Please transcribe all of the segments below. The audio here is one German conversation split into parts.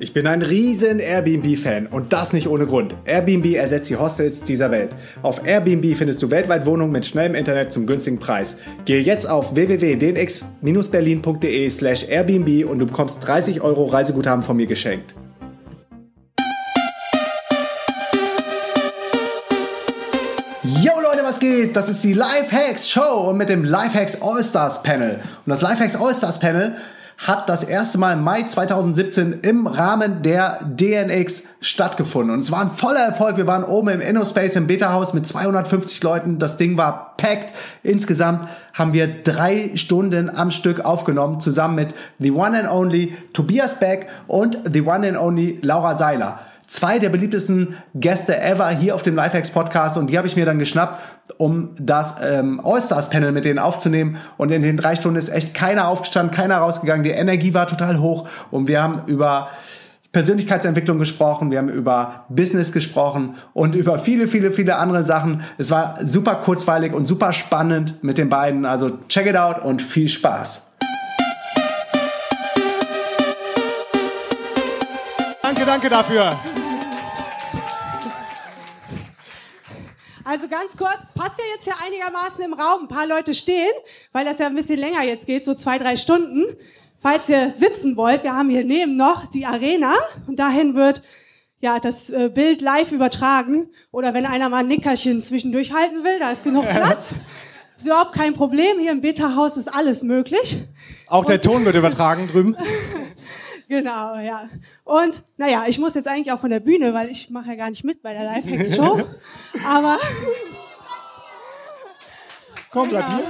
Ich bin ein riesen Airbnb-Fan und das nicht ohne Grund. Airbnb ersetzt die Hostels dieser Welt. Auf Airbnb findest du weltweit Wohnungen mit schnellem Internet zum günstigen Preis. Gehe jetzt auf www.dnx-berlin.de slash Airbnb und du bekommst 30 Euro Reiseguthaben von mir geschenkt. Yo Leute, was geht? Das ist die Lifehacks Show und mit dem Lifehacks All-Stars Panel. Und das Lifehacks All-Stars Panel hat das erste Mal im Mai 2017 im Rahmen der DNX stattgefunden. Und es war ein voller Erfolg. Wir waren oben im InnoSpace im Beta-Haus mit 250 Leuten. Das Ding war packed. Insgesamt haben wir drei Stunden am Stück aufgenommen, zusammen mit The One and Only Tobias Beck und The One and Only Laura Seiler zwei der beliebtesten Gäste ever hier auf dem Lifehacks Podcast und die habe ich mir dann geschnappt, um das ähm, All-Stars Panel mit denen aufzunehmen und in den drei Stunden ist echt keiner aufgestanden, keiner rausgegangen, die Energie war total hoch und wir haben über Persönlichkeitsentwicklung gesprochen, wir haben über Business gesprochen und über viele, viele, viele andere Sachen. Es war super kurzweilig und super spannend mit den beiden. Also check it out und viel Spaß. Danke, danke dafür. Also ganz kurz, passt ja jetzt hier einigermaßen im Raum. Ein paar Leute stehen, weil das ja ein bisschen länger jetzt geht, so zwei, drei Stunden. Falls ihr sitzen wollt, wir haben hier neben noch die Arena und dahin wird ja das äh, Bild live übertragen. Oder wenn einer mal ein Nickerchen zwischendurch halten will, da ist genug Platz. Ist überhaupt kein Problem. Hier im Beta-Haus ist alles möglich. Auch der Ton wird übertragen drüben. Genau, ja. Und naja, ich muss jetzt eigentlich auch von der Bühne, weil ich mache ja gar nicht mit bei der Lifehacks-Show. Aber. Komm, bleib hier.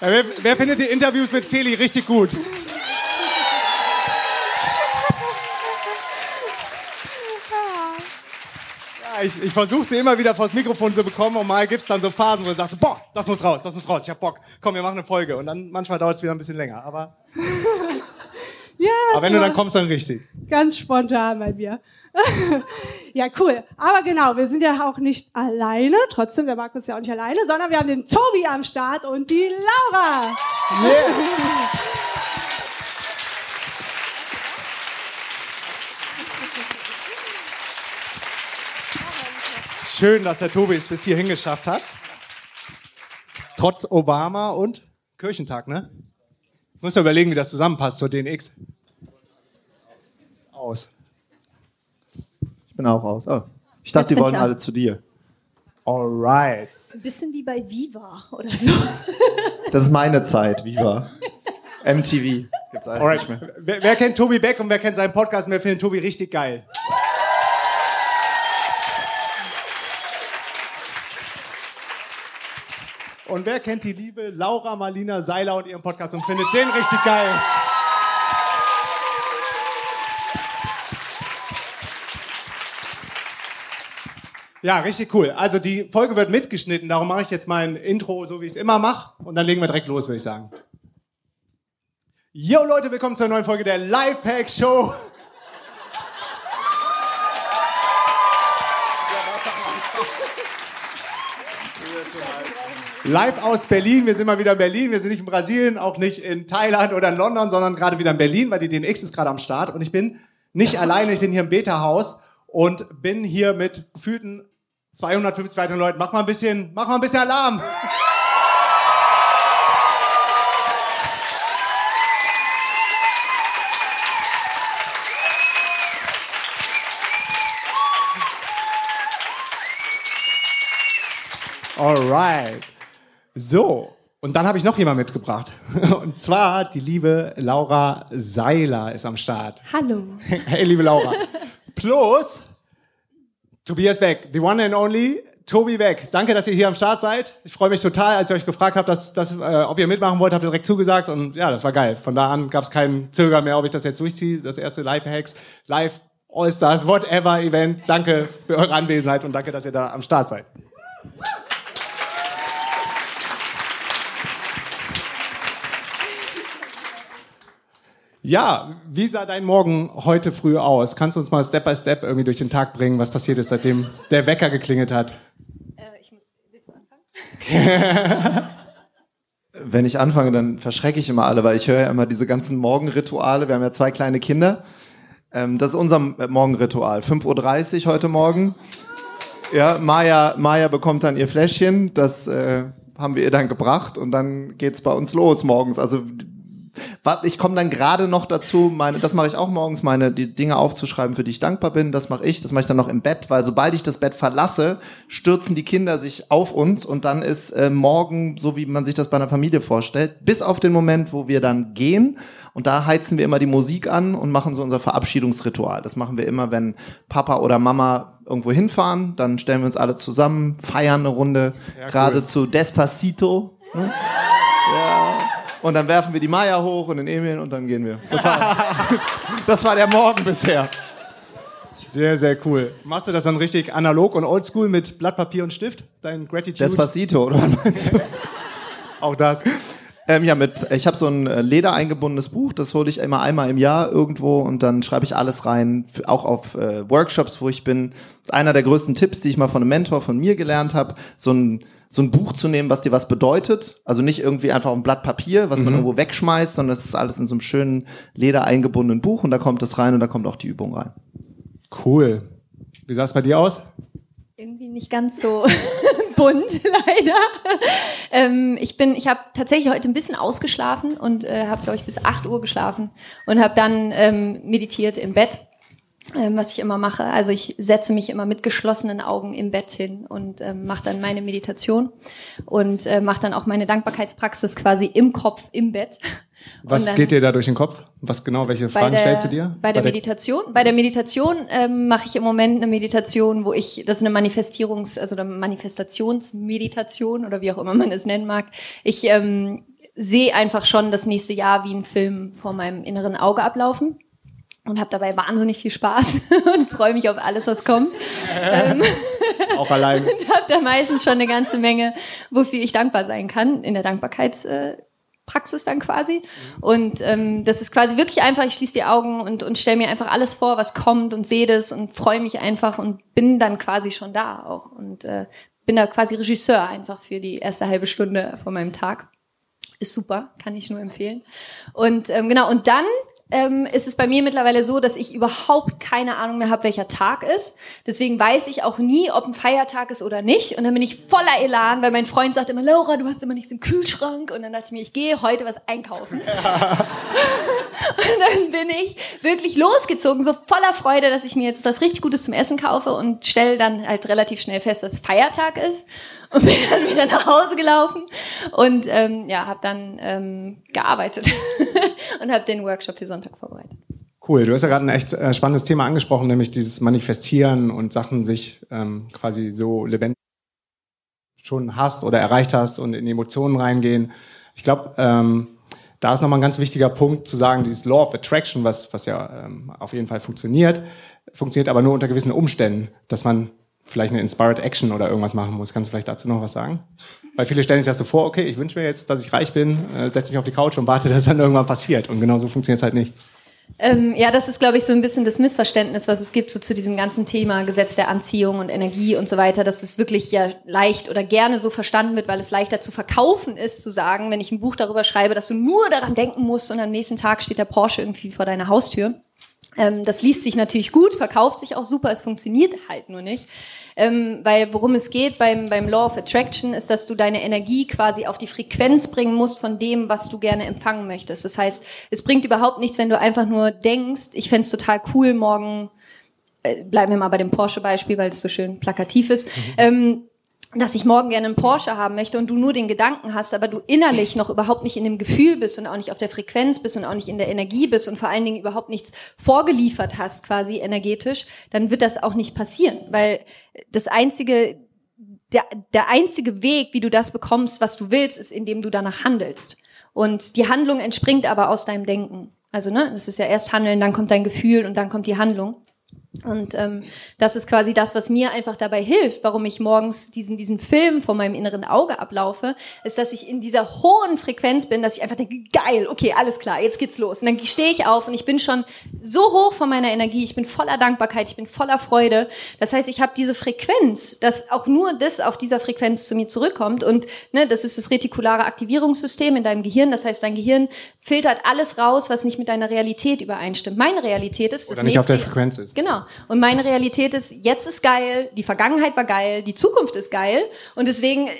Ja, wer, wer findet die Interviews mit Feli richtig gut? Ich, ich versuche sie immer wieder vors Mikrofon zu bekommen und mal gibt's dann so Phasen, wo du sagst, boah, das muss raus, das muss raus, ich hab Bock, komm, wir machen eine Folge. Und dann manchmal dauert es wieder ein bisschen länger, aber... ja, aber wenn du dann kommst, dann richtig. Ganz spontan bei mir. ja, cool. Aber genau, wir sind ja auch nicht alleine, trotzdem, der Markus ist ja auch nicht alleine, sondern wir haben den Tobi am Start und die Laura. Yeah. Schön, dass der Tobi es bis hierhin geschafft hat. Trotz Obama und Kirchentag, ne? Ich muss ja überlegen, wie das zusammenpasst zur DNX. Aus. Ich bin auch aus. Oh. Ich dachte, die wollen alle zu dir. Alright. Das ist ein bisschen wie bei Viva oder so. Das ist meine Zeit, Viva. MTV. Gibt's alles Alright. nicht mehr. Wer, wer kennt Tobi Beck und wer kennt seinen Podcast und wer findet Tobi richtig geil? Und wer kennt die liebe Laura Marlina Seiler und ihren Podcast und findet den richtig geil? Ja, richtig cool. Also die Folge wird mitgeschnitten, darum mache ich jetzt mein Intro, so wie ich es immer mache. Und dann legen wir direkt los, würde ich sagen. Yo Leute, willkommen zur neuen Folge der Lifehack Show. Live aus Berlin. Wir sind mal wieder in Berlin. Wir sind nicht in Brasilien, auch nicht in Thailand oder in London, sondern gerade wieder in Berlin, weil die DNX ist gerade am Start. Und ich bin nicht alleine. Ich bin hier im Beta-Haus und bin hier mit gefühlten 250 weiteren Leuten. Mach mal ein bisschen, mach mal ein bisschen Alarm. Alright. So, und dann habe ich noch jemand mitgebracht. Und zwar die liebe Laura Seiler ist am Start. Hallo. Hey, liebe Laura. Plus Tobias Beck, the one and only Tobi Beck. Danke, dass ihr hier am Start seid. Ich freue mich total, als ich euch gefragt habe, dass, dass, äh, ob ihr mitmachen wollt, habt ihr direkt zugesagt. Und ja, das war geil. Von da an gab es keinen Zögern mehr, ob ich das jetzt durchziehe. Das erste Live-Hacks, Live All-Stars, whatever Event. Danke für eure Anwesenheit und danke, dass ihr da am Start seid. Ja, wie sah dein Morgen heute früh aus? Kannst du uns mal Step by Step irgendwie durch den Tag bringen, was passiert ist, seitdem der Wecker geklingelt hat? Äh, ich muss, willst du anfangen? Wenn ich anfange, dann verschrecke ich immer alle, weil ich höre ja immer diese ganzen Morgenrituale. Wir haben ja zwei kleine Kinder. Ähm, das ist unser Morgenritual. 5.30 Uhr heute Morgen. Ja, Maya, Maya bekommt dann ihr Fläschchen, das äh, haben wir ihr dann gebracht und dann geht's bei uns los morgens. Also ich komme dann gerade noch dazu, meine, das mache ich auch morgens, meine die Dinge aufzuschreiben, für die ich dankbar bin. Das mache ich. Das mache ich dann noch im Bett, weil sobald ich das Bett verlasse, stürzen die Kinder sich auf uns und dann ist äh, morgen so, wie man sich das bei einer Familie vorstellt, bis auf den Moment, wo wir dann gehen. Und da heizen wir immer die Musik an und machen so unser Verabschiedungsritual. Das machen wir immer, wenn Papa oder Mama irgendwo hinfahren. Dann stellen wir uns alle zusammen, feiern eine Runde, ja, gerade cool. zu Despacito. Ne? Und dann werfen wir die Maya hoch und den Emil und dann gehen wir. Das war, das war der Morgen bisher. Sehr, sehr cool. Machst du das dann richtig analog und oldschool mit Blatt Papier und Stift? Dein Gratitude? Despacito, oder was meinst du? Auch das. Ähm, ja, mit, ich habe so ein äh, Leder eingebundenes Buch, das hole ich immer einmal im Jahr irgendwo und dann schreibe ich alles rein, auch auf äh, Workshops, wo ich bin. Das ist einer der größten Tipps, die ich mal von einem Mentor von mir gelernt habe, so ein so ein Buch zu nehmen, was dir was bedeutet. Also nicht irgendwie einfach ein Blatt Papier, was mhm. man irgendwo wegschmeißt, sondern es ist alles in so einem schönen Leder eingebundenen Buch und da kommt es rein und da kommt auch die Übung rein. Cool. Wie sah es bei dir aus? Irgendwie nicht ganz so bunt, leider. Ähm, ich bin, ich habe tatsächlich heute ein bisschen ausgeschlafen und äh, habe, glaube ich, bis 8 Uhr geschlafen und habe dann ähm, meditiert im Bett ähm, was ich immer mache. Also ich setze mich immer mit geschlossenen Augen im Bett hin und ähm, mache dann meine Meditation und äh, mache dann auch meine Dankbarkeitspraxis quasi im Kopf, im Bett. Was geht dir da durch den Kopf? Was genau, welche Fragen der, stellst du dir? Bei der, bei der Meditation, bei der Meditation ähm, mache ich im Moment eine Meditation, wo ich, das ist eine Manifestierungs-, also eine Manifestationsmeditation oder wie auch immer man es nennen mag. Ich ähm, sehe einfach schon das nächste Jahr wie ein Film vor meinem inneren Auge ablaufen und habe dabei wahnsinnig viel Spaß und freue mich auf alles, was kommt. ähm, Auch allein. Und habe da meistens schon eine ganze Menge, wofür ich dankbar sein kann in der Dankbarkeitspraxis äh, dann quasi. Und ähm, das ist quasi wirklich einfach, ich schließe die Augen und, und stelle mir einfach alles vor, was kommt und sehe das und freue mich einfach und bin dann quasi schon da auch. Und äh, bin da quasi Regisseur einfach für die erste halbe Stunde von meinem Tag. Ist super, kann ich nur empfehlen. Und ähm, genau, und dann ähm, ist es bei mir mittlerweile so, dass ich überhaupt keine Ahnung mehr habe, welcher Tag ist. Deswegen weiß ich auch nie, ob ein Feiertag ist oder nicht. Und dann bin ich voller Elan, weil mein Freund sagt immer, Laura, du hast immer nichts im Kühlschrank. Und dann dachte ich mir, ich gehe heute was einkaufen. Ja. und dann bin ich wirklich losgezogen, so voller Freude, dass ich mir jetzt was richtig Gutes zum Essen kaufe und stelle dann halt relativ schnell fest, dass Feiertag ist und bin dann wieder nach Hause gelaufen und ähm, ja, habe dann ähm, gearbeitet und habe den Workshop für Sonntag vorbereitet. Cool, du hast ja gerade ein echt äh, spannendes Thema angesprochen, nämlich dieses Manifestieren und Sachen sich ähm, quasi so lebendig schon hast oder erreicht hast und in Emotionen reingehen. Ich glaube, ähm, da ist nochmal ein ganz wichtiger Punkt zu sagen, dieses Law of Attraction, was, was ja ähm, auf jeden Fall funktioniert, funktioniert aber nur unter gewissen Umständen, dass man vielleicht eine Inspired Action oder irgendwas machen muss. Kannst du vielleicht dazu noch was sagen? Weil viele stellen sich das so vor, okay, ich wünsche mir jetzt, dass ich reich bin, äh, setze mich auf die Couch und warte, dass dann irgendwann passiert. Und genau so funktioniert es halt nicht. Ähm, ja, das ist, glaube ich, so ein bisschen das Missverständnis, was es gibt so zu diesem ganzen Thema Gesetz der Anziehung und Energie und so weiter, dass es wirklich ja leicht oder gerne so verstanden wird, weil es leichter zu verkaufen ist, zu sagen, wenn ich ein Buch darüber schreibe, dass du nur daran denken musst und am nächsten Tag steht der Porsche irgendwie vor deiner Haustür. Ähm, das liest sich natürlich gut, verkauft sich auch super, es funktioniert halt nur nicht. Ähm, weil worum es geht beim, beim Law of Attraction ist, dass du deine Energie quasi auf die Frequenz bringen musst von dem, was du gerne empfangen möchtest. Das heißt, es bringt überhaupt nichts, wenn du einfach nur denkst, ich fände total cool, morgen, äh, bleiben wir mal bei dem Porsche-Beispiel, weil es so schön plakativ ist, mhm. ähm, dass ich morgen gerne einen Porsche haben möchte und du nur den Gedanken hast, aber du innerlich noch überhaupt nicht in dem Gefühl bist und auch nicht auf der Frequenz bist und auch nicht in der Energie bist und vor allen Dingen überhaupt nichts vorgeliefert hast, quasi energetisch, dann wird das auch nicht passieren, weil das einzige, der, der einzige Weg, wie du das bekommst, was du willst, ist, indem du danach handelst. Und die Handlung entspringt aber aus deinem Denken. Also, ne, das ist ja erst Handeln, dann kommt dein Gefühl und dann kommt die Handlung. Und ähm, das ist quasi das, was mir einfach dabei hilft, warum ich morgens diesen, diesen Film vor meinem inneren Auge ablaufe, ist, dass ich in dieser hohen Frequenz bin, dass ich einfach denke, geil, okay, alles klar, jetzt geht's los. Und dann stehe ich auf und ich bin schon so hoch von meiner Energie, ich bin voller Dankbarkeit, ich bin voller Freude. Das heißt, ich habe diese Frequenz, dass auch nur das auf dieser Frequenz zu mir zurückkommt. Und ne, das ist das retikulare Aktivierungssystem in deinem Gehirn. Das heißt, dein Gehirn filtert alles raus, was nicht mit deiner Realität übereinstimmt. Meine Realität ist das Oder nicht auf der nächste- Frequenz ist. Genau. Und meine Realität ist, jetzt ist geil, die Vergangenheit war geil, die Zukunft ist geil. Und deswegen, äh,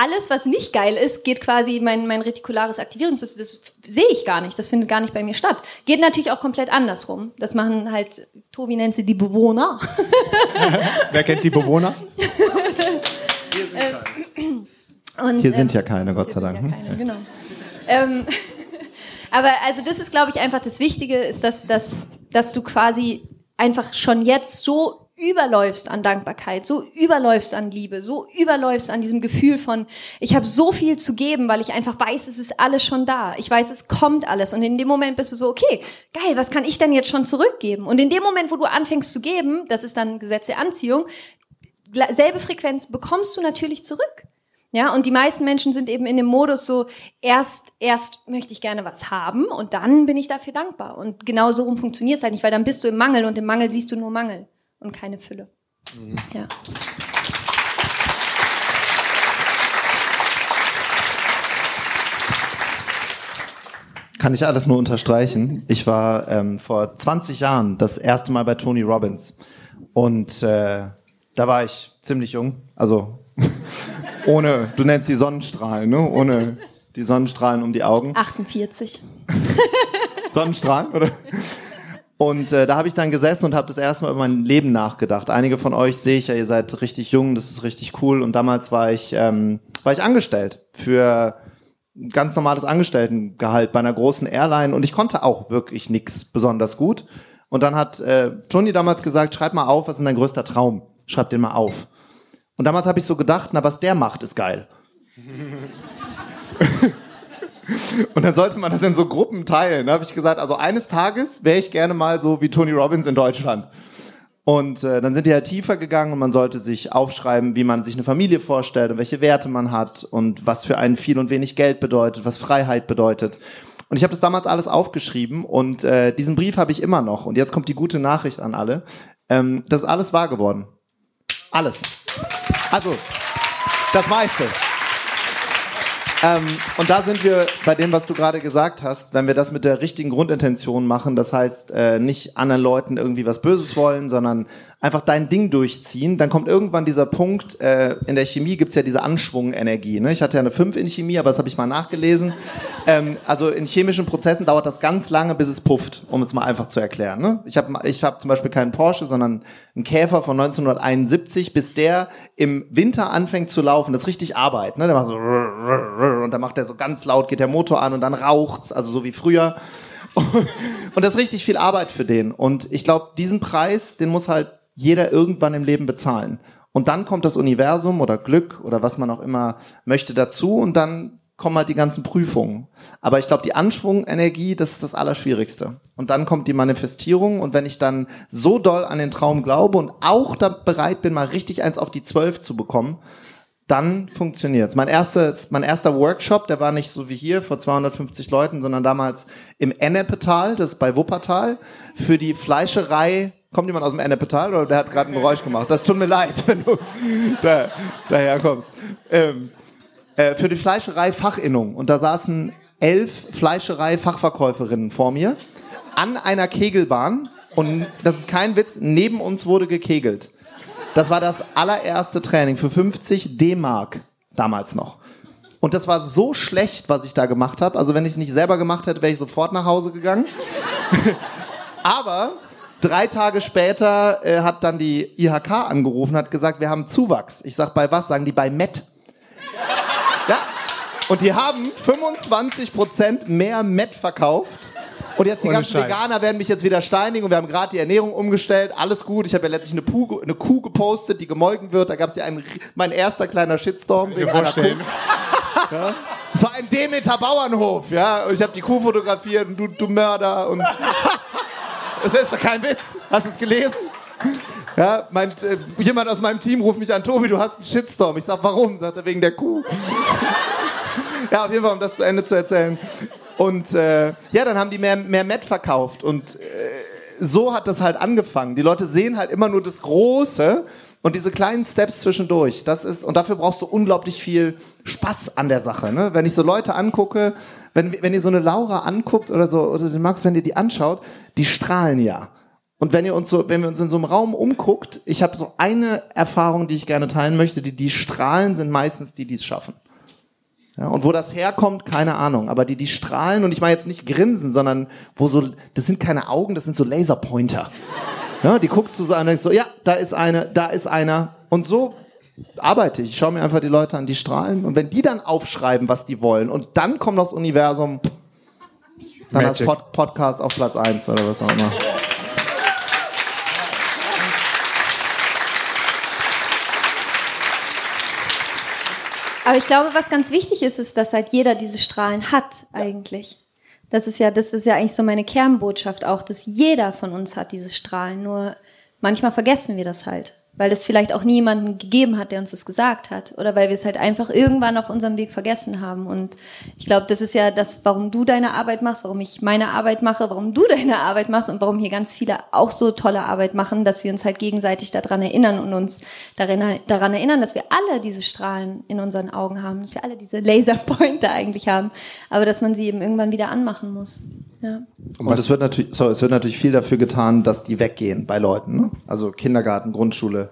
alles, was nicht geil ist, geht quasi mein, mein retikulares Aktivierungssystem, das sehe ich gar nicht, das findet gar nicht bei mir statt. Geht natürlich auch komplett andersrum. Das machen halt, Tobi nennt sie die Bewohner. Wer kennt die Bewohner? Und, Hier ähm, sind ja keine, Gott sei Dank. ja hm? keine, genau. ähm, aber also das ist, glaube ich, einfach das Wichtige, ist, dass, dass, dass du quasi einfach schon jetzt so überläufst an Dankbarkeit, so überläufst an Liebe, so überläufst an diesem Gefühl von, ich habe so viel zu geben, weil ich einfach weiß, es ist alles schon da. Ich weiß, es kommt alles. Und in dem Moment bist du so, okay, geil, was kann ich denn jetzt schon zurückgeben? Und in dem Moment, wo du anfängst zu geben, das ist dann Gesetz der Anziehung, selbe Frequenz bekommst du natürlich zurück. Ja, und die meisten Menschen sind eben in dem Modus so, erst, erst möchte ich gerne was haben und dann bin ich dafür dankbar. Und genau so rum funktioniert es halt nicht, weil dann bist du im Mangel und im Mangel siehst du nur Mangel und keine Fülle. Ja. Kann ich alles nur unterstreichen. Ich war ähm, vor 20 Jahren das erste Mal bei Tony Robbins. Und äh, da war ich ziemlich jung. Also ohne, du nennst die Sonnenstrahlen, ne? Ohne die Sonnenstrahlen um die Augen. 48. Sonnenstrahlen, oder? Und äh, da habe ich dann gesessen und habe das erste Mal über mein Leben nachgedacht. Einige von euch sehe ich ja, ihr seid richtig jung, das ist richtig cool. Und damals war ich, ähm, war ich angestellt für ein ganz normales Angestelltengehalt bei einer großen Airline und ich konnte auch wirklich nichts besonders gut. Und dann hat äh, Johnny damals gesagt, schreib mal auf, was ist dein größter Traum? Schreib den mal auf. Und damals habe ich so gedacht, na, was der macht, ist geil. Und dann sollte man das in so Gruppen teilen. Da habe ich gesagt, also eines Tages wäre ich gerne mal so wie Tony Robbins in Deutschland. Und äh, dann sind die halt tiefer gegangen und man sollte sich aufschreiben, wie man sich eine Familie vorstellt und welche Werte man hat und was für einen viel und wenig Geld bedeutet, was Freiheit bedeutet. Und ich habe das damals alles aufgeschrieben und äh, diesen Brief habe ich immer noch. Und jetzt kommt die gute Nachricht an alle. Ähm, das ist alles wahr geworden. Alles. Also, das meiste. Ähm, und da sind wir bei dem, was du gerade gesagt hast, wenn wir das mit der richtigen Grundintention machen, das heißt äh, nicht anderen Leuten irgendwie was Böses wollen, sondern einfach dein Ding durchziehen, dann kommt irgendwann dieser Punkt, äh, in der Chemie gibt's ja diese Anschwungenergie. Ne? Ich hatte ja eine 5 in Chemie, aber das habe ich mal nachgelesen. Ähm, also in chemischen Prozessen dauert das ganz lange, bis es pufft, um es mal einfach zu erklären. Ne? Ich habe ich hab zum Beispiel keinen Porsche, sondern einen Käfer von 1971, bis der im Winter anfängt zu laufen, das ist richtig Arbeit. Ne? Der macht so und dann macht er so ganz laut, geht der Motor an und dann raucht's, also so wie früher. Und das ist richtig viel Arbeit für den. Und ich glaube, diesen Preis, den muss halt jeder irgendwann im Leben bezahlen. Und dann kommt das Universum oder Glück oder was man auch immer möchte dazu und dann kommen halt die ganzen Prüfungen. Aber ich glaube, die Anschwungenergie, das ist das Allerschwierigste. Und dann kommt die Manifestierung und wenn ich dann so doll an den Traum glaube und auch da bereit bin, mal richtig eins auf die Zwölf zu bekommen, dann funktioniert's. Mein erstes, mein erster Workshop, der war nicht so wie hier vor 250 Leuten, sondern damals im Ennepetal, das ist bei Wuppertal, für die Fleischerei. Kommt jemand aus dem Ennepetal oder der hat gerade ein Geräusch gemacht? Das tut mir leid, wenn du da, daher kommst. Ähm, äh, für die Fleischerei Fachinnung. Und da saßen elf Fleischerei-Fachverkäuferinnen vor mir an einer Kegelbahn. Und das ist kein Witz, neben uns wurde gekegelt. Das war das allererste Training für 50 D-Mark damals noch. Und das war so schlecht, was ich da gemacht habe. Also wenn ich es nicht selber gemacht hätte, wäre ich sofort nach Hause gegangen. Aber drei Tage später äh, hat dann die IHK angerufen, hat gesagt, wir haben Zuwachs. Ich sag bei was? Sagen die bei Met. Ja. Und die haben 25% mehr Met verkauft. Und jetzt die Ohne ganzen Scheiß. Veganer werden mich jetzt wieder steinigen und wir haben gerade die Ernährung umgestellt. Alles gut. Ich habe ja letztlich eine, Puh, eine Kuh gepostet, die gemolken wird. Da gab es ja einen, mein erster kleiner Shitstorm wegen einer. Kuh. Ja. Es war ein Demeter Bauernhof, ja. Und ich habe die Kuh fotografiert und du, du Mörder und. Das ist doch kein Witz. Hast du es gelesen? Ja, mein, äh, jemand aus meinem Team ruft mich an, Tobi, du hast einen Shitstorm. Ich sag, warum? Sagt er, wegen der Kuh. ja, auf jeden Fall, um das zu Ende zu erzählen. Und äh, ja, dann haben die mehr, mehr Met verkauft. Und äh, so hat das halt angefangen. Die Leute sehen halt immer nur das Große und diese kleinen Steps zwischendurch. Das ist, und dafür brauchst du unglaublich viel Spaß an der Sache. Ne? Wenn ich so Leute angucke, wenn, wenn ihr so eine Laura anguckt oder so, oder den Max, wenn ihr die anschaut, die strahlen ja. Und wenn ihr uns so, wenn wir uns in so einem Raum umguckt, ich habe so eine Erfahrung, die ich gerne teilen möchte, die, die strahlen, sind meistens die, die es schaffen. Ja, und wo das herkommt, keine Ahnung. Aber die, die strahlen, und ich meine jetzt nicht grinsen, sondern wo so, das sind keine Augen, das sind so Laserpointer. Ja, die guckst du so an und denkst so, ja, da ist eine, da ist einer. Und so arbeite ich. Ich schaue mir einfach die Leute an, die strahlen. Und wenn die dann aufschreiben, was die wollen, und dann kommt das Universum, dann Magic. als Pod Podcast auf Platz eins oder was auch immer. Aber ich glaube, was ganz wichtig ist, ist, dass halt jeder diese Strahlen hat eigentlich. Das ist ja, das ist ja eigentlich so meine Kernbotschaft auch, dass jeder von uns hat dieses Strahlen. Nur manchmal vergessen wir das halt, weil es vielleicht auch niemanden gegeben hat, der uns das gesagt hat, oder weil wir es halt einfach irgendwann auf unserem Weg vergessen haben. Und ich glaube, das ist ja das, warum du deine Arbeit machst, warum ich meine Arbeit mache, warum du deine Arbeit machst und warum hier ganz viele auch so tolle Arbeit machen, dass wir uns halt gegenseitig daran erinnern und uns daran, daran erinnern, dass wir alle diese Strahlen in unseren Augen haben, dass wir alle diese Laserpointer eigentlich haben, aber dass man sie eben irgendwann wieder anmachen muss. Ja. Und es wird natürlich, so, es wird natürlich viel dafür getan, dass die weggehen bei Leuten. Ne? Also Kindergarten, Grundschule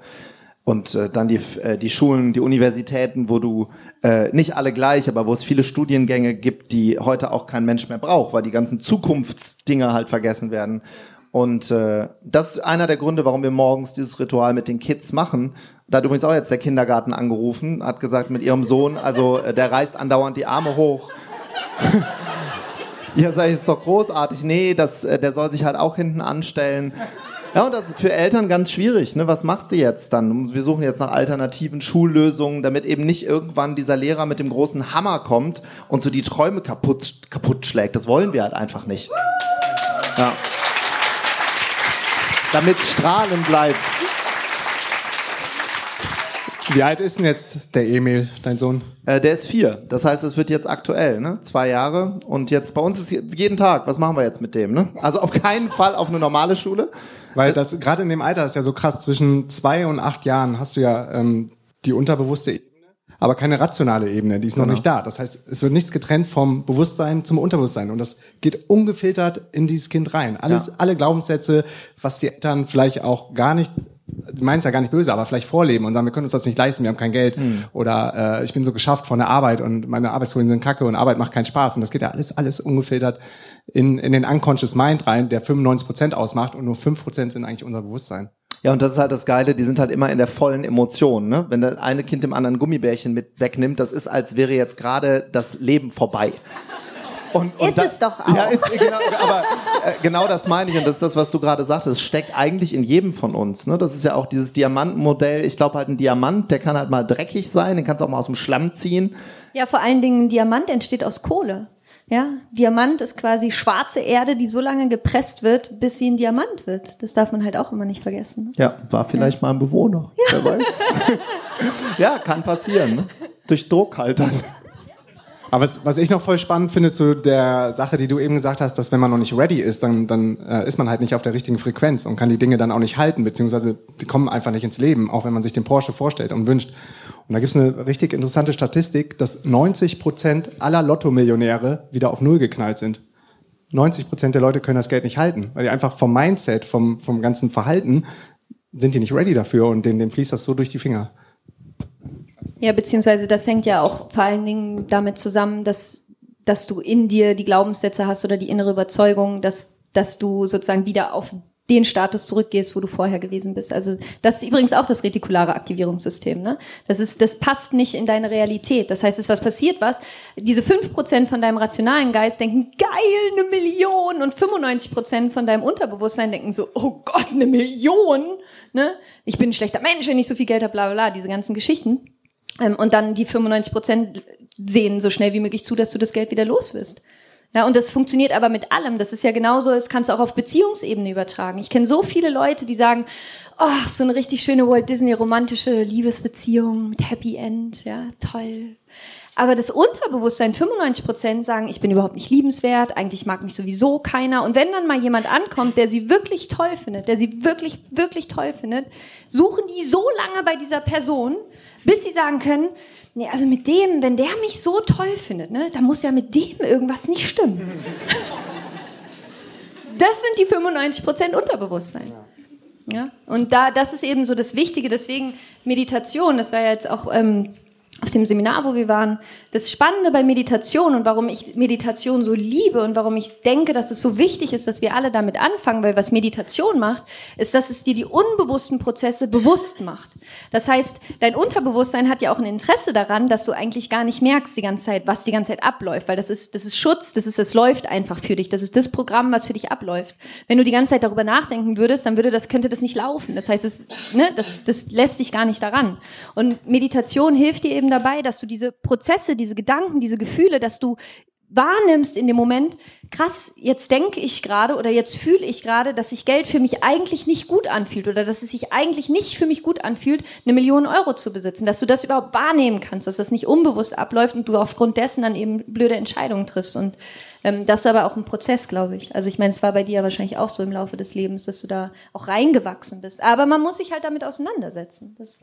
und äh, dann die, äh, die Schulen, die Universitäten, wo du äh, nicht alle gleich, aber wo es viele Studiengänge gibt, die heute auch kein Mensch mehr braucht, weil die ganzen Zukunftsdinge halt vergessen werden. Und äh, das ist einer der Gründe, warum wir morgens dieses Ritual mit den Kids machen. Da hat übrigens auch jetzt der Kindergarten angerufen, hat gesagt, mit ihrem Sohn, also äh, der reißt andauernd die Arme hoch. Ja, sag ich, ist doch großartig. Nee, das, äh, der soll sich halt auch hinten anstellen. Ja, und das ist für Eltern ganz schwierig. Ne? Was machst du jetzt dann? Wir suchen jetzt nach alternativen Schullösungen, damit eben nicht irgendwann dieser Lehrer mit dem großen Hammer kommt und so die Träume kaputt, kaputt schlägt. Das wollen wir halt einfach nicht. Ja. Damit strahlen bleibt. Wie alt ist denn jetzt der Emil, dein Sohn? Äh, der ist vier. Das heißt, es wird jetzt aktuell, ne? Zwei Jahre. Und jetzt bei uns ist jeden Tag. Was machen wir jetzt mit dem, ne? Also auf keinen Fall auf eine normale Schule. Weil das gerade in dem Alter ist ja so krass. Zwischen zwei und acht Jahren hast du ja ähm, die unterbewusste Ebene, aber keine rationale Ebene. Die ist noch Genau. nicht da. Das heißt, es wird nichts getrennt vom Bewusstsein zum Unterbewusstsein. Und das geht ungefiltert in dieses Kind rein. Alles, Ja. alle Glaubenssätze, was die Eltern vielleicht auch gar nicht es ja gar nicht böse, aber vielleicht vorleben und sagen, wir können uns das nicht leisten, wir haben kein Geld Hm. oder äh, ich bin so geschafft von der Arbeit und meine Arbeitskollegen sind kacke und Arbeit macht keinen Spaß und das geht ja alles alles ungefiltert in, in den unconscious mind rein, der 95 Prozent ausmacht und nur 5 Prozent sind eigentlich unser Bewusstsein. Ja, und das ist halt das Geile, die sind halt immer in der vollen Emotion, ne? Wenn das eine Kind dem anderen Gummibärchen mit wegnimmt, das ist, als wäre jetzt gerade das Leben vorbei. Und, und Ist da- es doch auch. Ja, ist, genau, aber äh, genau das meine ich und das ist das, was du gerade sagtest. Es steckt eigentlich in jedem von uns. Ne? Das ist ja auch dieses Diamantenmodell. Ich glaube halt ein Diamant, der kann halt mal dreckig sein, den kannst du auch mal aus dem Schlamm ziehen. Ja, vor allen Dingen ein Diamant entsteht aus Kohle. Ja, Diamant ist quasi schwarze Erde, die so lange gepresst wird, bis sie ein Diamant wird. Das darf man halt auch immer nicht vergessen. ne? Ja, war vielleicht mal ein Bewohner. Wer weiß. ja, kann passieren. Ne? Durch Druck halt dann. Aber was, was ich noch voll spannend finde zu der Sache, die du eben gesagt hast, dass wenn man noch nicht ready ist, dann, dann äh, ist man halt nicht auf der richtigen Frequenz und kann die Dinge dann auch nicht halten, beziehungsweise die kommen einfach nicht ins Leben, auch wenn man sich den Porsche vorstellt und wünscht. Und da gibt es eine richtig interessante Statistik, dass 90 Prozent aller Lotto-Millionäre wieder auf Null geknallt sind. 90 Prozent der Leute können das Geld nicht halten, weil die einfach vom Mindset, vom, vom ganzen Verhalten sind die nicht ready dafür und denen, denen fließt das so durch die Finger. Ja, beziehungsweise das hängt ja auch vor allen Dingen damit zusammen, dass, dass du in dir die Glaubenssätze hast oder die innere Überzeugung, dass, dass du sozusagen wieder auf den Status zurückgehst, wo du vorher gewesen bist. Also das ist übrigens auch das retikulare Aktivierungssystem. Ne? Das, ist, das passt nicht in deine Realität. Das heißt, es ist was passiert was. Diese 5% von deinem rationalen Geist denken, geil, eine Million. Und 95% von deinem Unterbewusstsein denken so, oh Gott, eine Million. Ne? Ich bin ein schlechter Mensch, wenn ich so viel Geld habe, bla bla bla, diese ganzen Geschichten. Ähm, und dann die 95 Prozent sehen so schnell wie möglich zu, dass du das Geld wieder los wirst. Ja, und das funktioniert aber mit allem. Das ist ja genauso, das kannst du auch auf Beziehungsebene übertragen. Ich kenne so viele Leute, die sagen, ach, so eine richtig schöne Walt Disney romantische Liebesbeziehung mit Happy End, ja, toll. Aber das Unterbewusstsein, 95 Prozent sagen, ich bin überhaupt nicht liebenswert, eigentlich mag mich sowieso keiner. Und wenn dann mal jemand ankommt, der sie wirklich toll findet, der sie wirklich, wirklich toll findet, suchen die so lange bei dieser Person, bis sie sagen können, nee, also mit dem, wenn der mich so toll findet, ne, dann muss ja mit dem irgendwas nicht stimmen. Das sind die 95 Prozent Unterbewusstsein. Ja? Und da, das ist eben so das Wichtige. Deswegen Meditation, das war ja jetzt auch ähm, auf dem Seminar, wo wir waren, das Spannende bei Meditation und warum ich Meditation so liebe und warum ich denke, dass es so wichtig ist, dass wir alle damit anfangen, weil was Meditation macht, ist, dass es dir die unbewussten Prozesse bewusst macht. Das heißt, dein Unterbewusstsein hat ja auch ein Interesse daran, dass du eigentlich gar nicht merkst die ganze Zeit, was die ganze Zeit abläuft, weil das ist, das ist Schutz, das ist, das läuft einfach für dich, das ist das Programm, was für dich abläuft. Wenn du die ganze Zeit darüber nachdenken würdest, dann würde das, könnte das nicht laufen. Das heißt, es, ne, das, das lässt dich gar nicht daran. Und Meditation hilft dir eben eben dabei, dass du diese Prozesse, diese Gedanken, diese Gefühle, dass du wahrnimmst in dem Moment, krass, jetzt denke ich gerade oder jetzt fühle ich gerade, dass sich Geld für mich eigentlich nicht gut anfühlt oder dass es sich eigentlich nicht für mich gut anfühlt, eine Million Euro zu besitzen, dass du das überhaupt wahrnehmen kannst, dass das nicht unbewusst abläuft und du aufgrund dessen dann eben blöde Entscheidungen triffst und ähm, das ist aber auch ein Prozess, glaube ich. Also ich meine, es war bei dir wahrscheinlich auch so im Laufe des Lebens, dass du da auch reingewachsen bist. Aber man muss sich halt damit auseinandersetzen. Das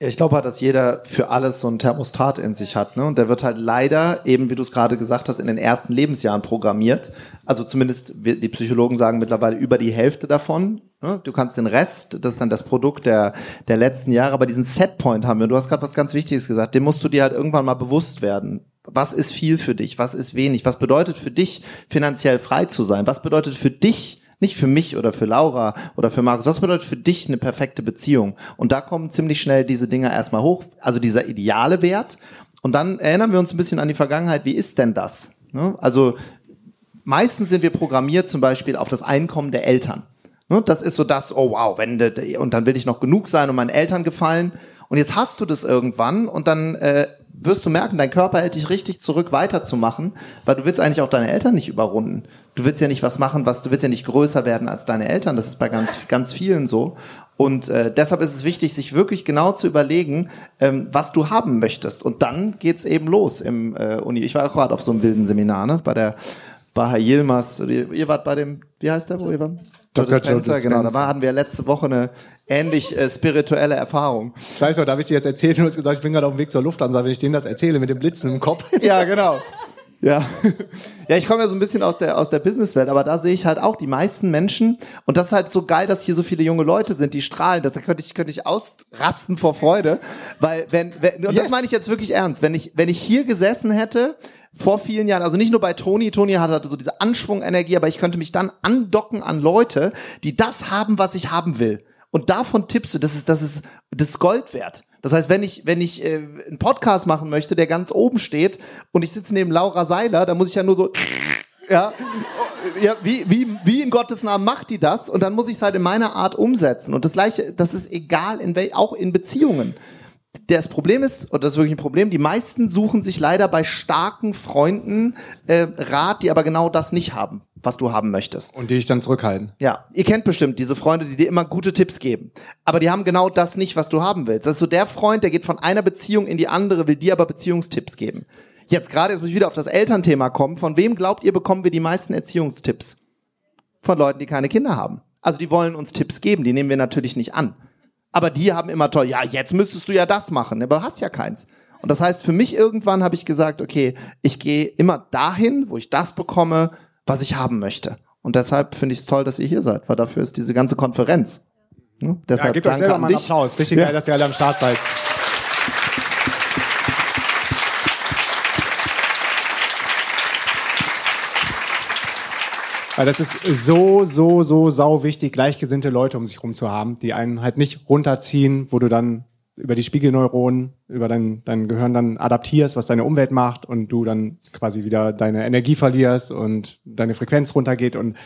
ich glaube halt, dass jeder für alles so ein Thermostat in sich hat. Ne? Und der wird halt leider, eben wie du es gerade gesagt hast, in den ersten Lebensjahren programmiert. Also zumindest, die Psychologen sagen mittlerweile über die Hälfte davon. Ne? Du kannst den Rest, das ist dann das Produkt der, der letzten Jahre, aber diesen Setpoint haben wir. Du hast gerade was ganz Wichtiges gesagt, den musst du dir halt irgendwann mal bewusst werden. Was ist viel für dich? Was ist wenig? Was bedeutet für dich, finanziell frei zu sein? Was bedeutet für dich, nicht für mich oder für Laura oder für Markus. Was bedeutet für dich eine perfekte Beziehung? Und da kommen ziemlich schnell diese Dinger erstmal hoch, also dieser ideale Wert. Und dann erinnern wir uns ein bisschen an die Vergangenheit. Wie ist denn das? Ne? Also meistens sind wir programmiert zum Beispiel auf das Einkommen der Eltern. Ne? Das ist so das, oh wow, wenn und dann will ich noch genug sein und meinen Eltern gefallen. Und jetzt hast du das irgendwann und dann äh, wirst du merken, dein Körper hält dich richtig zurück, weiterzumachen, weil du willst eigentlich auch deine Eltern nicht überrunden. Du willst ja nicht was machen, was du willst ja nicht größer werden als deine Eltern. Das ist bei ganz ganz vielen so. Und äh, deshalb ist es wichtig, sich wirklich genau zu überlegen, ähm, was du haben möchtest. Und dann geht's eben los im äh, Uni. Ich war auch gerade auf so einem wilden Seminar, ne? Bei der bei Herr Yilmaz. Ihr wart bei dem, wie heißt der, wo ihr wart? Dr. Joe Dispenza, genau. Da hatten wir letzte Woche eine ähnlich äh, spirituelle Erfahrung. Ich weiß noch, da habe ich dir jetzt erzählt und du hast gesagt, ich bin gerade auf dem Weg zur Lufthansa, wenn ich denen das erzähle mit dem Blitzen im Kopf. Ja, genau. Ja. ja, ich komme ja so ein bisschen aus der, aus der Businesswelt, aber da sehe ich halt auch die meisten Menschen und das ist halt so geil, dass hier so viele junge Leute sind, die strahlen. Das, da könnte ich, könnte ich ausrasten vor Freude, weil wenn, wenn und yes. das meine ich jetzt wirklich ernst, wenn ich, wenn ich hier gesessen hätte, vor vielen Jahren, also nicht nur bei Toni, Toni hatte so diese Anschwungenergie, aber ich könnte mich dann andocken an Leute, die das haben, was ich haben will und davon tippst du, das ist, das ist, das ist Gold wert. Das heißt, wenn ich, wenn ich äh, einen Podcast machen möchte, der ganz oben steht und ich sitze neben Laura Seiler, dann muss ich ja nur so, ja, ja wie, wie, wie in Gottes Namen macht die das? Und dann muss ich es halt in meiner Art umsetzen. Und das gleiche, das ist egal, in wel, auch in Beziehungen. Das Problem ist, und das ist wirklich ein Problem, die meisten suchen sich leider bei starken Freunden äh, Rat, die aber genau das nicht haben was du haben möchtest. Und die dich dann zurückhalten. Ja, ihr kennt bestimmt diese Freunde, die dir immer gute Tipps geben. Aber die haben genau das nicht, was du haben willst. Das ist so der Freund, der geht von einer Beziehung in die andere, will dir aber Beziehungstipps geben. Jetzt gerade, jetzt muss ich wieder auf das Elternthema kommen. Von wem glaubt ihr, bekommen wir die meisten Erziehungstipps? Von Leuten, die keine Kinder haben. Also die wollen uns Tipps geben, die nehmen wir natürlich nicht an. Aber die haben immer toll, ja, jetzt müsstest du ja das machen, aber hast ja keins. Und das heißt, für mich irgendwann habe ich gesagt, okay, ich gehe immer dahin, wo ich das bekomme, was ich haben möchte. Und deshalb finde ich es toll, dass ihr hier seid, weil dafür ist diese ganze Konferenz. Ne? Deshalb ja, gebt euch selber mal einen Applaus. Richtig ja. geil, dass ihr alle am Start seid. Weil das ist so, so, so sau wichtig, gleichgesinnte Leute um sich herum zu haben, die einen halt nicht runterziehen, wo du dann über die Spiegelneuronen, über dein, dein Gehirn dann adaptierst, was deine Umwelt macht und du dann quasi wieder deine Energie verlierst und deine Frequenz runtergeht und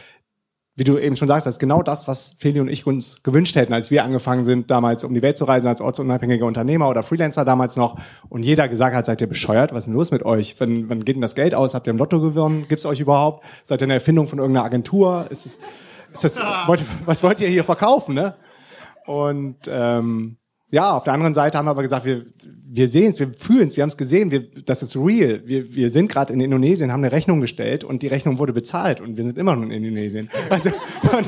wie du eben schon sagst, das ist genau das, was Feli und ich uns gewünscht hätten, als wir angefangen sind, damals um die Welt zu reisen, als ortsunabhängiger Unternehmer oder Freelancer damals noch. Und jeder gesagt hat, seid ihr bescheuert? Was ist denn los mit euch? Wann, wann geht denn das Geld aus? Habt ihr im Lotto gewonnen? Gibt's euch überhaupt? Seid ihr eine Erfindung von irgendeiner Agentur? Ist es, ist das, was wollt ihr hier verkaufen, ne? Und ähm, ja, auf der anderen Seite haben wir aber gesagt, wir, wir sehen es, wir fühlen es, wir haben es gesehen, wir, das ist real. Wir, wir sind gerade in Indonesien, haben eine Rechnung gestellt und die Rechnung wurde bezahlt und wir sind immer noch in Indonesien. Also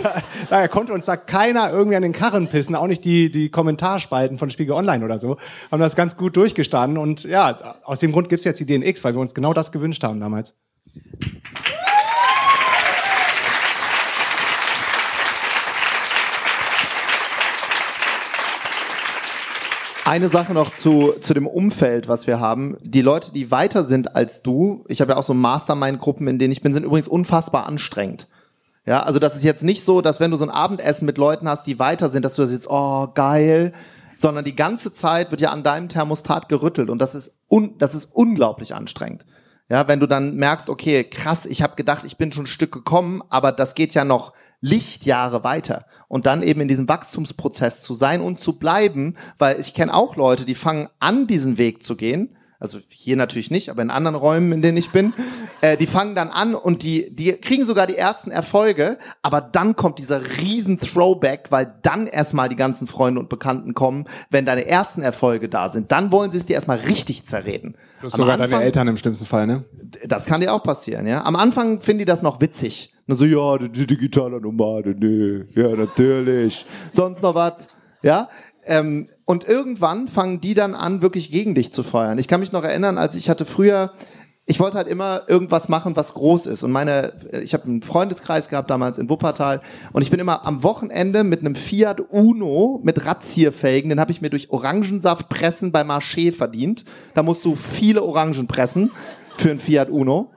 da, daher konnte uns da keiner irgendwie an den Karren pissen, auch nicht die, die Kommentarspalten von Spiegel Online oder so. Haben das ganz gut durchgestanden und ja, aus dem Grund gibt's jetzt die DNX, weil wir uns genau das gewünscht haben damals. Eine Sache noch zu, zu dem Umfeld, was wir haben. Die Leute, die weiter sind als du, ich habe ja auch so Mastermind-Gruppen, in denen ich bin, sind übrigens unfassbar anstrengend. Ja, also das ist jetzt nicht so, dass wenn du so ein Abendessen mit Leuten hast, die weiter sind, dass du das jetzt, oh, geil, sondern die ganze Zeit wird ja an deinem Thermostat gerüttelt und das ist, un, das ist unglaublich anstrengend. Ja, wenn du dann merkst, okay, krass, ich habe gedacht, ich bin schon ein Stück gekommen, aber das geht ja noch Lichtjahre weiter und dann eben in diesem Wachstumsprozess zu sein und zu bleiben, weil ich kenne auch Leute, die fangen an, diesen Weg zu gehen. Also hier natürlich nicht, aber in anderen Räumen, in denen ich bin, äh, die fangen dann an und die, die kriegen sogar die ersten Erfolge, aber dann kommt dieser riesen Throwback, weil dann erstmal die ganzen Freunde und Bekannten kommen, wenn deine ersten Erfolge da sind. Dann wollen sie es dir erstmal richtig zerreden. Plus sogar Anfang- deine Eltern im schlimmsten Fall, ne? das kann dir auch passieren, ja. Am Anfang finden die das noch witzig. Nur so, ja, die, die digitale Nomade, nee, ja, natürlich. Sonst noch was, ja. Ähm, und irgendwann fangen die dann an, wirklich gegen dich zu feuern. Ich kann mich noch erinnern, als ich hatte früher, ich wollte halt immer irgendwas machen, was groß ist. Und meine, ich habe einen Freundeskreis gehabt damals in Wuppertal und ich bin immer am Wochenende mit einem Fiat Uno mit Razzierfelgen, den habe ich mir durch Orangensaftpressen bei Marché verdient. Da musst du viele Orangen pressen für ein Fiat Uno.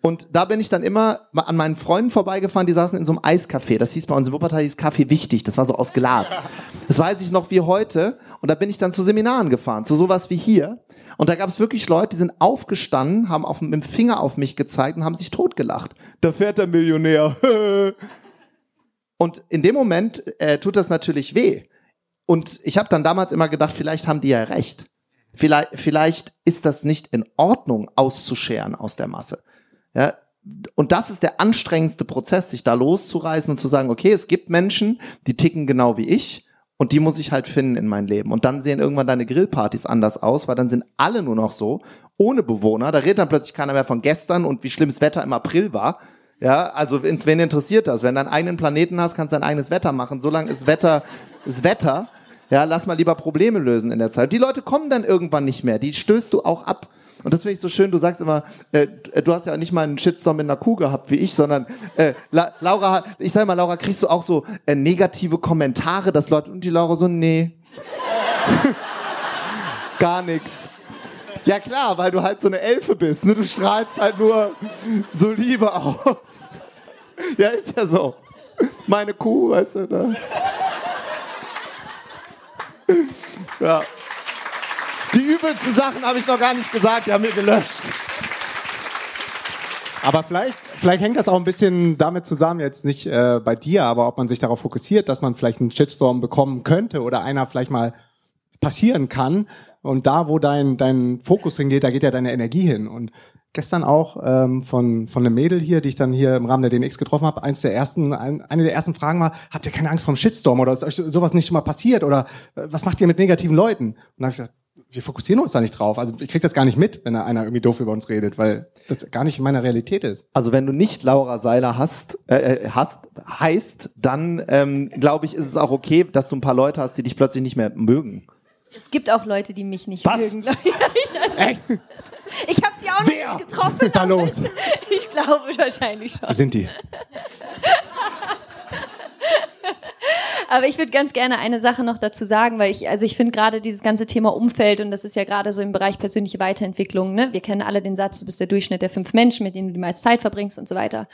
Und da bin ich dann immer an meinen Freunden vorbeigefahren, die saßen in so einem Eiscafé. Das hieß bei uns in Wuppertal, hieß Kaffee wichtig. Das war so aus Glas. Das weiß ich noch wie heute. Und da bin ich dann zu Seminaren gefahren, zu sowas wie hier. Und da gab es wirklich Leute, die sind aufgestanden, haben auf, mit dem Finger auf mich gezeigt und haben sich totgelacht. Da fährt der Millionär. Und in dem Moment äh, tut das natürlich weh. Und ich habe dann damals immer gedacht, vielleicht haben die ja recht. Vielleicht, vielleicht ist das nicht in Ordnung, auszuscheren aus der Masse. Ja, und das ist der anstrengendste Prozess, sich da loszureißen und zu sagen, okay, es gibt Menschen, die ticken genau wie ich und die muss ich halt finden in mein Leben. Und dann sehen irgendwann deine Grillpartys anders aus, weil dann sind alle nur noch so, ohne Bewohner. Da redet dann plötzlich keiner mehr von gestern und wie schlimmes Wetter im April war. Ja, also wen interessiert das? Wenn du einen eigenen Planeten hast, kannst du dein eigenes Wetter machen. Solange ist Wetter, ist Wetter. Ja, lass mal lieber Probleme lösen in der Zeit. Die Leute kommen dann irgendwann nicht mehr. Die stößt du auch ab. Und das finde ich so schön. Du sagst immer, äh, du hast ja nicht mal einen Shitstorm mit einer Kuh gehabt wie ich, sondern äh, La Laura, ich sag mal, Laura, kriegst du auch so äh, negative Kommentare, dass Leute und die Laura so, nee, gar nix. Ja klar, weil du halt so eine Elfe bist. Ne? Du strahlst halt nur so Liebe aus. Ja, ist ja so. Meine Kuh, weißt du, ne? Ja. Die übelsten Sachen habe ich noch gar nicht gesagt, die haben wir gelöscht. Aber vielleicht, vielleicht hängt das auch ein bisschen damit zusammen, jetzt nicht äh, bei dir, aber ob man sich darauf fokussiert, dass man vielleicht einen Shitstorm bekommen könnte oder einer vielleicht mal passieren kann. Und da, wo dein, dein Fokus hingeht, da geht ja deine Energie hin. Und gestern auch ähm, von, von einem Mädel hier, die ich dann hier im Rahmen der DNX getroffen habe, eins der ersten, ein, eine der ersten Fragen war, habt ihr keine Angst vor dem Shitstorm oder ist euch sowas nicht schon mal passiert oder äh, was macht ihr mit negativen Leuten? Und dann habe ich gesagt, wir fokussieren uns da nicht drauf. Also ich krieg das gar nicht mit, wenn da einer irgendwie doof über uns redet, weil das gar nicht in meiner Realität ist. Also wenn du nicht Laura Seiler hast, äh, äh, hast heißt, dann ähm, glaube ich, ist es auch okay, dass du ein paar Leute hast, die dich plötzlich nicht mehr mögen. Es gibt auch Leute, die mich nicht Was? mögen, glaube ich. Echt? Ich habe sie auch noch Wer? nicht getroffen. Da los. Ich glaube wahrscheinlich schon. Wo sind die? Aber ich würde ganz gerne eine Sache noch dazu sagen, weil ich, also ich finde gerade dieses ganze Thema Umfeld und das ist ja gerade so im Bereich persönliche Weiterentwicklung, ne? Wir kennen alle den Satz, du bist der Durchschnitt der fünf Menschen, mit denen du die meiste Zeit verbringst und so weiter.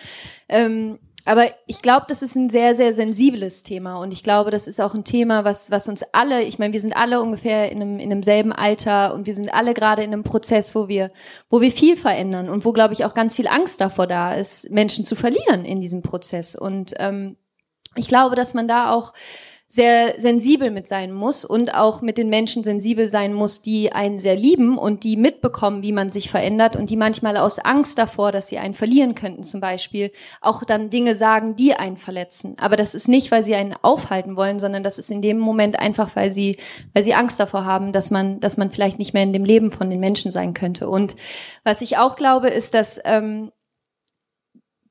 Ähm, aber ich glaube, das ist ein sehr, sehr sensibles Thema und ich glaube, das ist auch ein Thema, was, was uns alle, ich meine, wir sind alle ungefähr in einem, in einem selben Alter und wir sind alle gerade in einem Prozess, wo wir, wo wir viel verändern und wo, glaube ich, auch ganz viel Angst davor da ist, Menschen zu verlieren in diesem Prozess. Und ähm, ich glaube, dass man da auch sehr sensibel mit sein muss und auch mit den Menschen sensibel sein muss, die einen sehr lieben und die mitbekommen, wie man sich verändert und die manchmal aus Angst davor, dass sie einen verlieren könnten zum Beispiel, auch dann Dinge sagen, die einen verletzen. Aber das ist nicht, weil sie einen aufhalten wollen, sondern das ist in dem Moment einfach, weil sie, weil sie Angst davor haben, dass man, dass man vielleicht nicht mehr in dem Leben von den Menschen sein könnte. Und was ich auch glaube, ist, dass ähm,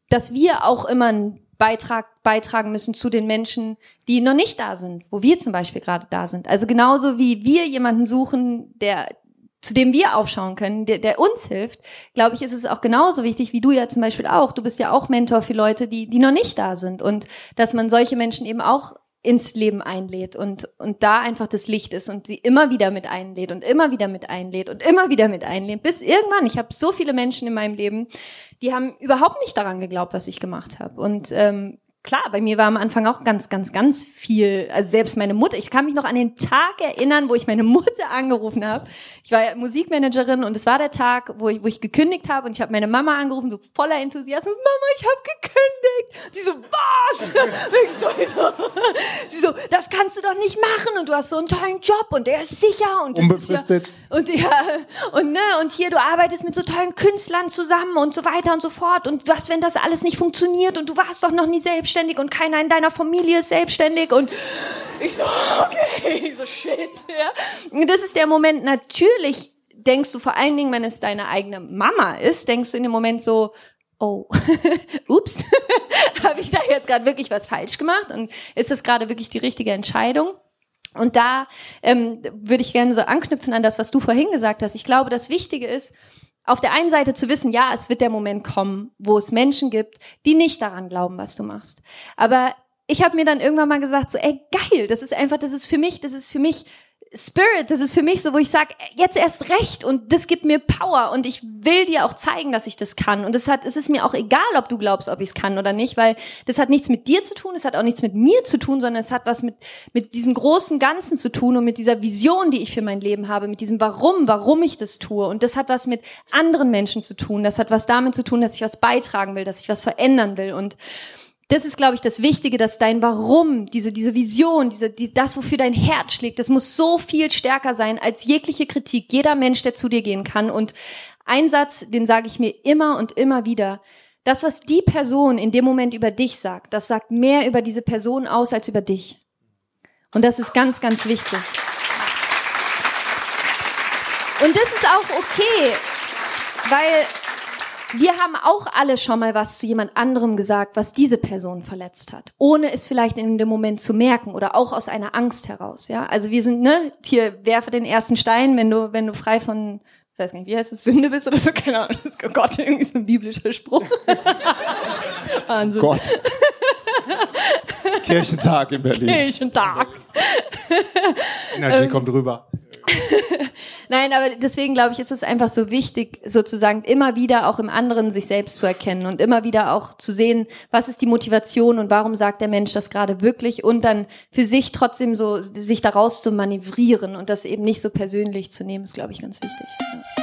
dass wir auch immer ein Beitrag, beitragen müssen zu den Menschen, die noch nicht da sind, wo wir zum Beispiel gerade da sind. Also genauso wie wir jemanden suchen, der zu dem wir aufschauen können, der, der uns hilft, glaube ich, ist es auch genauso wichtig, wie du ja zum Beispiel auch. Du bist ja auch Mentor für Leute, die, die noch nicht da sind. Und dass man solche Menschen eben auch ins Leben einlädt und, und da einfach das Licht ist und sie immer wieder mit einlädt und immer wieder mit einlädt und immer wieder mit einlädt, bis irgendwann, ich habe so viele Menschen in meinem Leben, die haben überhaupt nicht daran geglaubt, was ich gemacht habe. Und ähm, klar, bei mir war am Anfang auch ganz, ganz, ganz viel, also selbst meine Mutter, ich kann mich noch an den Tag erinnern, wo ich meine Mutter angerufen habe. Ich war ja Musikmanagerin und es war der Tag, wo ich, wo ich gekündigt habe und ich habe meine Mama angerufen, so voller Enthusiasmus, Mama, ich habe gekündigt. Sie so, was? ich so, sie so, das kannst du doch nicht machen und du hast so einen tollen Job und der ist sicher und Unbefristet. Ist ja, und ja, und ne, und hier, du arbeitest mit so tollen Künstlern zusammen und so weiter und so fort und was, wenn das alles nicht funktioniert und du warst doch noch nie selbstständig selbstständig und keiner in deiner Familie ist selbstständig und ich so, okay, so shit, ja. Und das ist der Moment, natürlich denkst du vor allen Dingen, wenn es deine eigene Mama ist, denkst du in dem Moment so, oh, ups, habe ich da jetzt gerade wirklich was falsch gemacht und ist das gerade wirklich die richtige Entscheidung? Und da ähm, würde ich gerne so anknüpfen an das, was du vorhin gesagt hast. Ich glaube, das Wichtige ist, auf der einen Seite zu wissen, ja, es wird der Moment kommen, wo es Menschen gibt, die nicht daran glauben, was du machst. Aber ich habe mir dann irgendwann mal gesagt, so, ey, geil, das ist einfach, das ist für mich, das ist für mich Spirit, das ist für mich so, wo ich sage, jetzt erst recht und das gibt mir Power und ich will dir auch zeigen, dass ich das kann. Und es hat, es ist mir auch egal, ob du glaubst, ob ich es kann oder nicht, weil das hat nichts mit dir zu tun, es hat auch nichts mit mir zu tun, sondern es hat was mit, mit diesem großen Ganzen zu tun und mit dieser Vision, die ich für mein Leben habe, mit diesem Warum, warum ich das tue. Und das hat was mit anderen Menschen zu tun. Das hat was damit zu tun, dass ich was beitragen will, dass ich was verändern will. Und das ist, glaube ich, das Wichtige, dass dein Warum, diese, diese Vision, diese, die, das, wofür dein Herz schlägt, das muss so viel stärker sein als jegliche Kritik, jeder Mensch, der zu dir gehen kann. Und ein Satz, den sage ich mir immer und immer wieder. Das, was die Person in dem Moment über dich sagt, das sagt mehr über diese Person aus als über dich. Und das ist ganz, ganz wichtig. Und das ist auch okay, weil wir haben auch alle schon mal was zu jemand anderem gesagt, was diese Person verletzt hat, ohne es vielleicht in dem Moment zu merken oder auch aus einer Angst heraus. Ja, also wir sind ne hier werfe den ersten Stein, wenn du wenn du frei von ich weiß nicht, wie heißt es, Sünde bist oder so, keine Ahnung, das ist oh Gott, irgendwie so ein biblischer Spruch. Wahnsinn. Gott. Kirchentag in Berlin. Kirchentag. Energy kommt rüber. Nein, aber deswegen glaube ich, ist es einfach so wichtig, sozusagen immer wieder auch im anderen sich selbst zu erkennen und immer wieder auch zu sehen, was ist die Motivation und warum sagt der Mensch das gerade wirklich und dann für sich trotzdem so, sich daraus zu manövrieren und das eben nicht so persönlich zu nehmen, ist, glaube ich, ganz wichtig. Ja.